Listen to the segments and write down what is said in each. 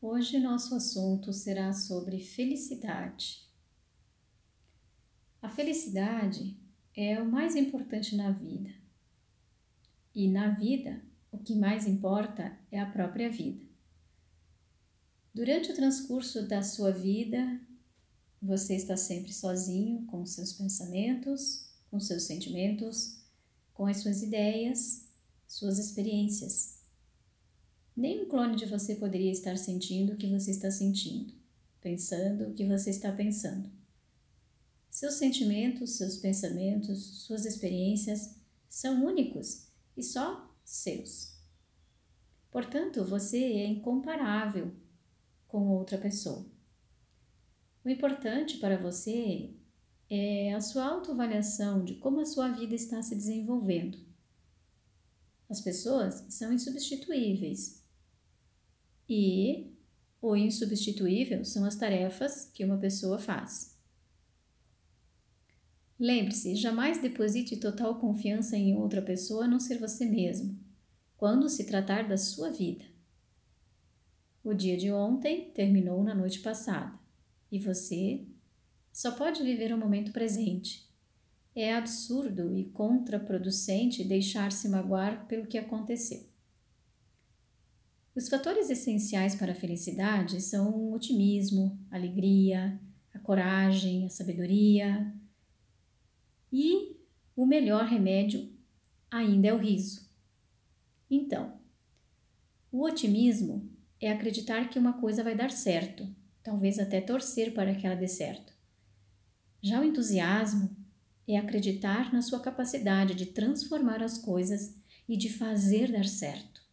Hoje nosso assunto será sobre felicidade. A felicidade é o mais importante na vida. E na vida, o que mais importa é a própria vida. Durante o transcurso da sua vida, você está sempre sozinho com seus pensamentos, com seus sentimentos, com as suas ideias, suas experiências. Nem um clone de você poderia estar sentindo o que você está sentindo, pensando o que você está pensando. Seus sentimentos, seus pensamentos, suas experiências são únicos e só seus. Portanto, você é incomparável com outra pessoa. O importante para você é a sua autoavaliação de como a sua vida está se desenvolvendo. As pessoas são insubstituíveis e o insubstituível são as tarefas que uma pessoa faz. Lembre-se, jamais deposite total confiança em outra pessoa a não ser você mesmo, quando se tratar da sua vida. O dia de ontem terminou na noite passada e você só pode viver o momento presente. É absurdo e contraproducente deixar-se magoar pelo que aconteceu. Os fatores essenciais para a felicidade são o otimismo, a alegria, a coragem, a sabedoria. E o melhor remédio ainda é o riso. Então, o otimismo é acreditar que uma coisa vai dar certo, talvez até torcer para que ela dê certo. Já o entusiasmo é acreditar na sua capacidade de transformar as coisas e de fazer dar certo.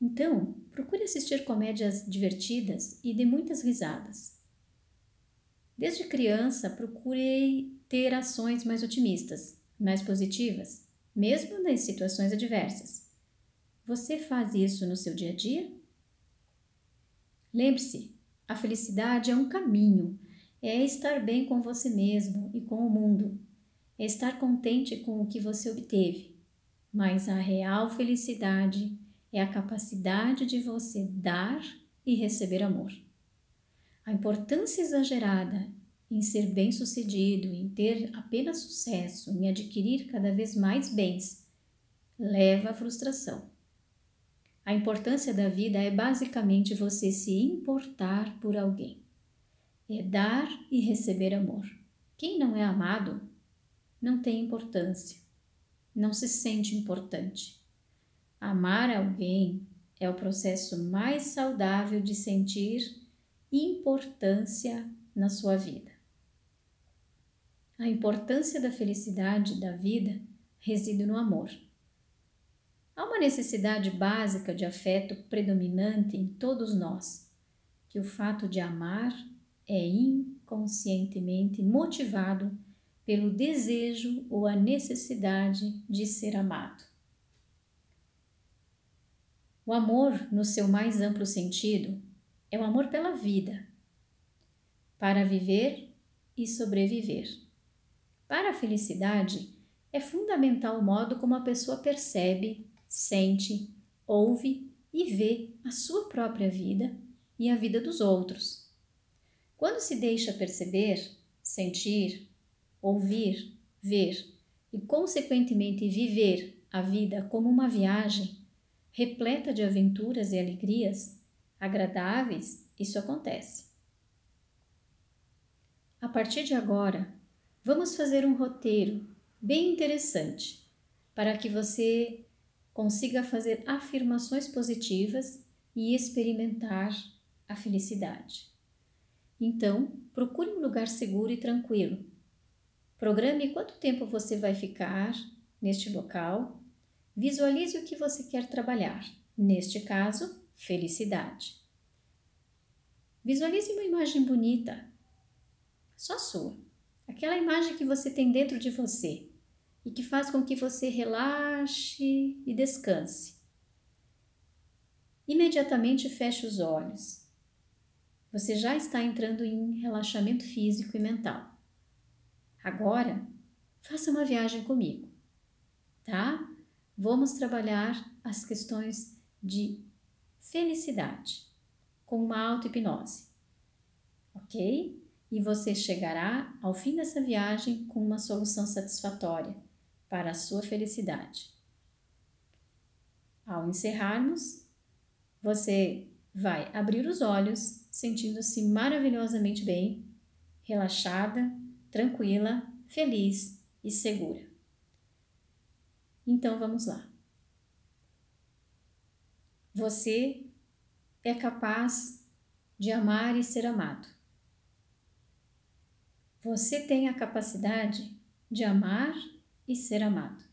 Então, procure assistir comédias divertidas e dê muitas risadas. Desde criança, procurei ter ações mais otimistas, mais positivas, mesmo nas situações adversas. Você faz isso no seu dia a dia? Lembre-se, a felicidade é um caminho, é estar bem com você mesmo e com o mundo, é estar contente com o que você obteve. Mas a real felicidade é a capacidade de você dar e receber amor. A importância exagerada em ser bem-sucedido, em ter apenas sucesso, em adquirir cada vez mais bens, leva à frustração. A importância da vida é basicamente você se importar por alguém. É dar e receber amor. Quem não é amado não tem importância, não se sente importante. Amar alguém é o processo mais saudável de sentir importância na sua vida. A importância da felicidade da vida reside no amor. Há uma necessidade básica de afeto predominante em todos nós, que o fato de amar é inconscientemente motivado pelo desejo ou a necessidade de ser amado. O amor, no seu mais amplo sentido, é o amor pela vida, para viver e sobreviver. Para a felicidade, é fundamental o modo como a pessoa percebe, sente, ouve e vê a sua própria vida e a vida dos outros. Quando se deixa perceber, sentir, ouvir, ver e, consequentemente, viver a vida como uma viagem, repleta de aventuras e alegrias agradáveis, isso acontece. A partir de agora, vamos fazer um roteiro bem interessante para que você consiga fazer afirmações positivas e experimentar a felicidade. Então, procure um lugar seguro e tranquilo. Programe quanto tempo você vai ficar neste local Visualize o que você quer trabalhar, neste caso, felicidade. Visualize uma imagem bonita, só sua, aquela imagem que você tem dentro de você e que faz com que você relaxe e descanse. Imediatamente feche os olhos. Você já está entrando em relaxamento físico e mental. Agora, faça uma viagem comigo, tá? Vamos trabalhar as questões de felicidade com uma auto-hipnose. Ok? E você chegará ao fim dessa viagem com uma solução satisfatória para a sua felicidade. Ao encerrarmos, você vai abrir os olhos, sentindo-se maravilhosamente bem, relaxada, tranquila, feliz e segura. Então vamos lá. Você é capaz de amar e ser amado. Você tem a capacidade de amar e ser amado.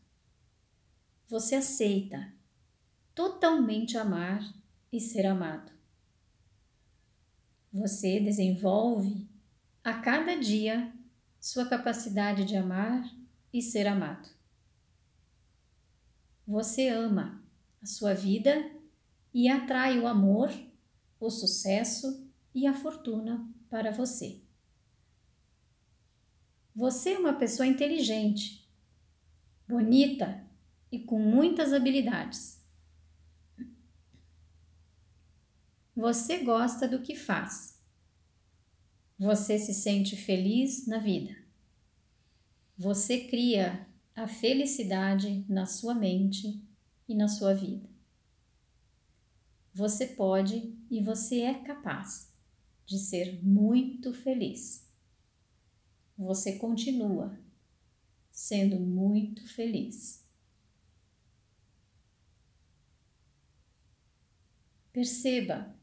Você aceita totalmente amar e ser amado. Você desenvolve a cada dia sua capacidade de amar e ser amado. Você ama a sua vida e atrai o amor, o sucesso e a fortuna para você. Você é uma pessoa inteligente, bonita e com muitas habilidades. Você gosta do que faz. Você se sente feliz na vida. Você cria a felicidade na sua mente e na sua vida. Você pode e você é capaz de ser muito feliz. Você continua sendo muito feliz. Perceba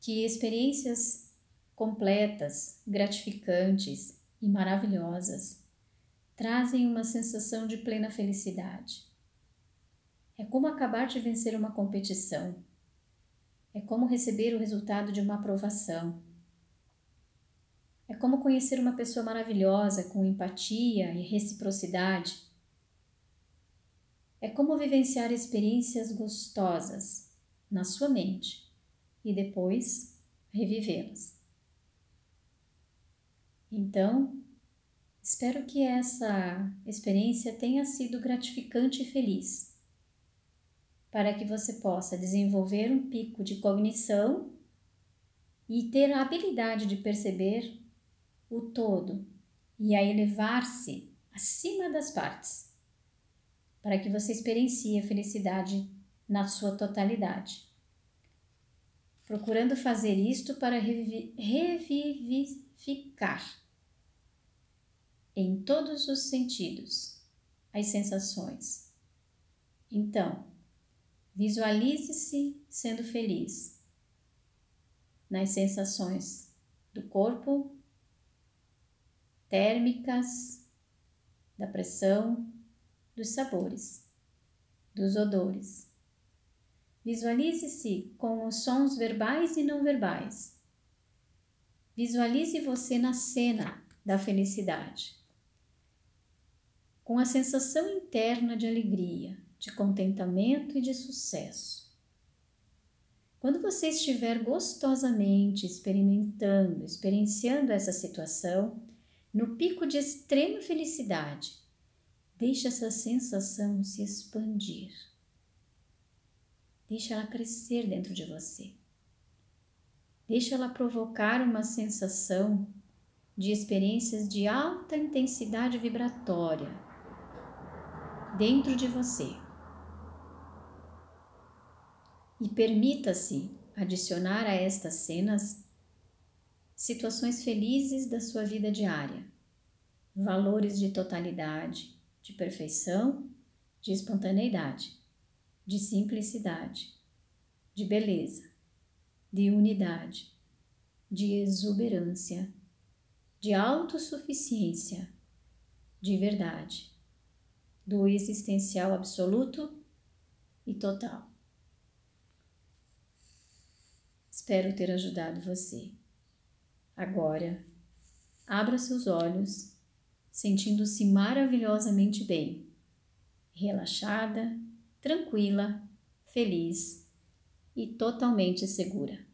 que experiências completas, gratificantes e maravilhosas trazem uma sensação de plena felicidade. É como acabar de vencer uma competição é como receber o resultado de uma aprovação. É como conhecer uma pessoa maravilhosa com empatia e reciprocidade. É como vivenciar experiências gostosas na sua mente e depois revivê-las. Então, espero que essa experiência tenha sido gratificante e feliz para que você possa desenvolver um pico de cognição e ter a habilidade de perceber o todo e a elevar-se acima das partes, para que você experiencie a felicidade na sua totalidade. Procurando fazer isto para revivificar em todos os sentidos as sensações. Então, Visualize-se sendo feliz nas sensações do corpo, térmicas, da pressão, dos sabores, dos odores. Visualize-se com os sons verbais e não verbais. Visualize você na cena da felicidade, com a sensação interna de alegria, de contentamento e de sucesso. Quando você estiver gostosamente experimentando, experienciando essa situação, no pico de extrema felicidade, deixe essa sensação se expandir. Deixe ela crescer dentro de você. Deixe ela provocar uma sensação de experiências de alta intensidade vibratória dentro de você. E permita-se adicionar a estas cenas situações felizes da sua vida diária, valores de totalidade, de perfeição, de espontaneidade, de simplicidade, de beleza, de unidade, de exuberância, de autossuficiência, de verdade, do existencial absoluto e total. Espero ter ajudado você. Agora, abra seus olhos, sentindo-se maravilhosamente bem, relaxada, tranquila, feliz e totalmente segura.